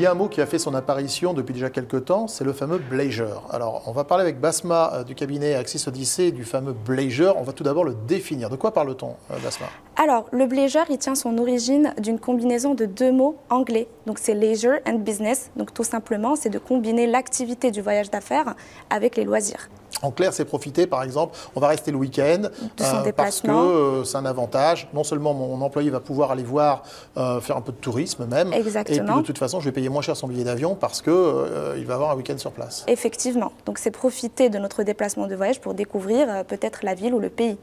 Y a un mot qui a fait son apparition depuis déjà quelques temps, c'est le fameux blazer. Alors, on va parler avec Basma euh, du cabinet Axis Odyssey du fameux blazer. On va tout d'abord le définir. De quoi parle-t-on, euh, Basma? Alors, le blazer, il tient son origine d'une combinaison de deux mots anglais. Donc, c'est leisure and business. Donc, tout simplement, c'est de combiner l'activité du voyage d'affaires avec les loisirs. En clair, c'est profiter, par exemple, on va rester le week-end euh, parce que euh, c'est un avantage. Non seulement mon employé va pouvoir aller voir, euh, faire un peu de tourisme même, Exactement. et puis de toute façon, je vais payer moins cher son billet d'avion parce qu'il il va avoir un week-end sur place. Effectivement. Donc c'est profiter de notre déplacement de voyage pour découvrir peut-être la ville ou le pays.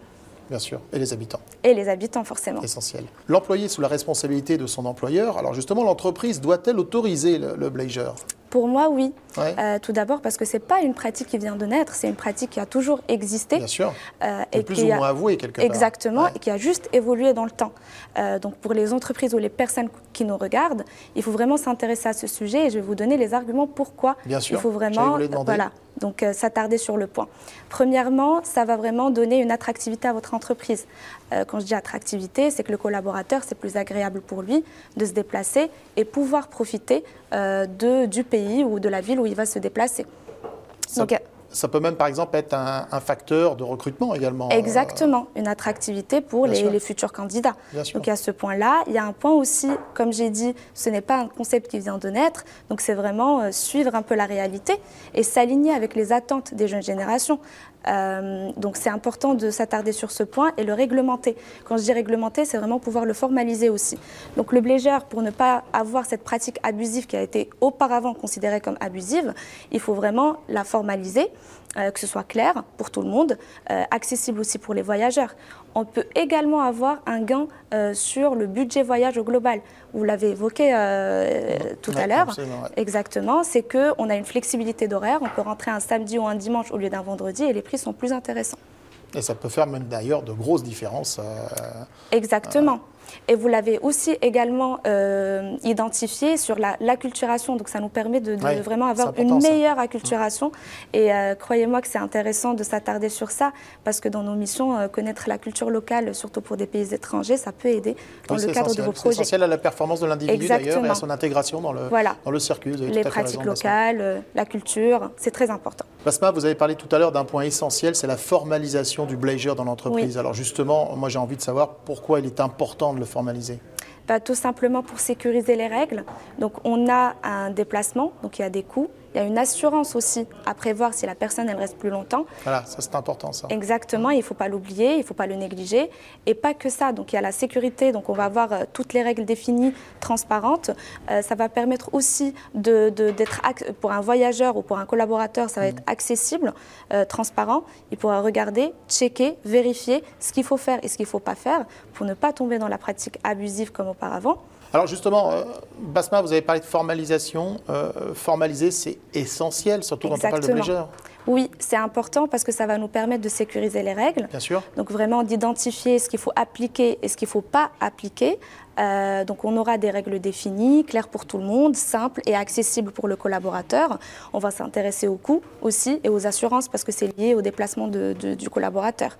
Bien sûr, et les habitants. Et les habitants, forcément. Essentiel. L'employé sous la responsabilité de son employeur, alors justement, l'entreprise doit-elle autoriser le, le blazer? Pour moi, oui. Euh, tout d'abord parce que ce n'est pas une pratique qui vient de naître, c'est une pratique qui a toujours existé. Bien sûr. Euh, et plus ou moins avouée quelque part. Exactement, et qui a juste évolué dans le temps. Euh, donc pour les entreprises ou les personnes qui nous regardent, il faut vraiment s'intéresser à ce sujet et je vais vous donner les arguments pourquoi Bien sûr. il faut vraiment voilà, donc s'attarder sur le point. Premièrement, ça va vraiment donner une attractivité à votre entreprise. quand je dis attractivité, c'est que le collaborateur, c'est plus agréable pour lui de se déplacer et pouvoir profiter de, du pays ou de la ville où il va se déplacer. Ça, Donc, ça peut même, par exemple, être un, facteur de recrutement également. Exactement, une attractivité pour les, futurs candidats. Donc, à ce point-là, il y a un point aussi, comme j'ai dit, ce n'est pas un concept qui vient de naître, donc c'est vraiment euh, suivre un peu la réalité et s'aligner avec les attentes des jeunes générations. Euh, donc c'est important de s'attarder sur ce point et le réglementer. Quand je dis réglementer, c'est vraiment pouvoir le formaliser aussi. Donc le blazer, pour ne pas avoir cette pratique abusive qui a été auparavant considérée comme abusive, il faut vraiment la formaliser, euh, que ce soit clair pour tout le monde, euh, accessible aussi pour les voyageurs. On peut également avoir un gain sur le budget voyage au global. Vous l'avez évoqué tout à l'heure. Exactement, c'est qu'on a une flexibilité d'horaire. On peut rentrer un samedi ou un dimanche au lieu d'un vendredi et les prix sont plus intéressants. Et ça peut faire même d'ailleurs de grosses différences. Euh, Exactement. Et vous l'avez aussi également euh, identifié sur l'acculturation. Donc ça nous permet de, vraiment avoir une meilleure acculturation. Et euh, croyez-moi que c'est intéressant de s'attarder sur ça, parce que dans nos missions, euh, connaître la culture locale, surtout pour des pays étrangers, ça peut aider dans le cadre de vos projets. C'est essentiel à la performance de l'individu d'ailleurs et à son intégration dans le, dans le circuit. Les pratiques locales, la culture, c'est très important. Basma, vous avez parlé tout à l'heure d'un point essentiel, c'est la formalisation du blazer dans l'entreprise. Alors justement, moi j'ai envie de savoir pourquoi il est important de le formaliser bah, Tout simplement pour sécuriser les règles. Donc on a un déplacement, donc il y a des coûts. Il y a une assurance aussi à prévoir si la personne elle reste plus longtemps. Voilà, ça c'est important ça. Exactement, il ne faut pas l'oublier, il ne faut pas le négliger. Et pas que ça, donc il y a la sécurité, donc on va avoir euh, toutes les règles définies, transparentes. Euh, ça va permettre aussi d'être, de, pour un voyageur ou pour un collaborateur, ça va être accessible, euh, transparent. Il pourra regarder, checker, vérifier ce qu'il faut faire et ce qu'il ne faut pas faire pour ne pas tomber dans la pratique abusive comme auparavant. Alors justement, euh, Basma, vous avez parlé de formalisation. Euh, formaliser, c'est essentiel, surtout quand on parle de blazer. Oui, c'est important parce que ça va nous permettre de sécuriser les règles. Bien sûr. Donc vraiment d'identifier ce qu'il faut appliquer et ce qu'il ne faut pas appliquer. Euh, donc on aura des règles définies, claires pour tout le monde, simples et accessibles pour le collaborateur. On va s'intéresser aux coûts aussi et aux assurances parce que c'est lié au déplacement du collaborateur.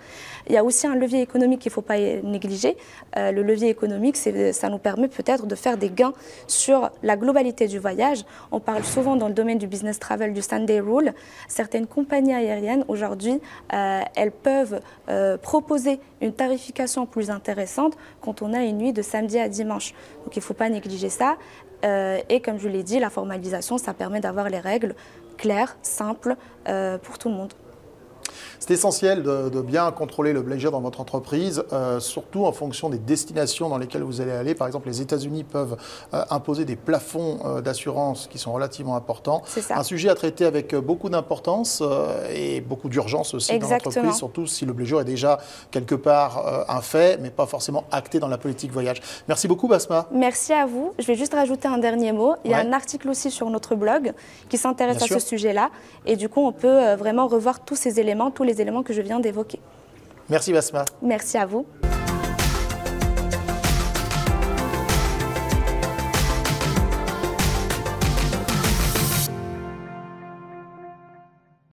Il y a aussi un levier économique qu'il ne faut pas négliger. Euh, le levier économique, ça nous permet peut-être de faire des gains sur la globalité du voyage. On parle souvent dans le domaine du business travel du Sunday Rule. Certaines compagnies aériennes aujourd'hui, euh, elles peuvent proposer une tarification plus intéressante quand on a une nuit de samedi à dimanche. Donc il ne faut pas négliger ça. Euh, et comme je l'ai dit, la formalisation, ça permet d'avoir les règles claires, simples euh, pour tout le monde. C'est essentiel de, bien contrôler le blazer dans votre entreprise, euh, surtout en fonction des destinations dans lesquelles vous allez aller. Par exemple, les États-Unis peuvent euh, imposer des plafonds euh, d'assurance qui sont relativement importants. Ça. Un sujet à traiter avec beaucoup d'importance et beaucoup d'urgence aussi dans l'entreprise, surtout si le blazer est déjà quelque part un fait, mais pas forcément acté dans la politique voyage. Merci beaucoup, Basma. Merci à vous. Je vais juste rajouter un dernier mot. Il y a un article aussi sur notre blog qui s'intéresse à ce sujet-là. Et du coup, on peut vraiment revoir tous ces éléments, tous les éléments que je viens d'évoquer. Merci Basma. Merci à vous.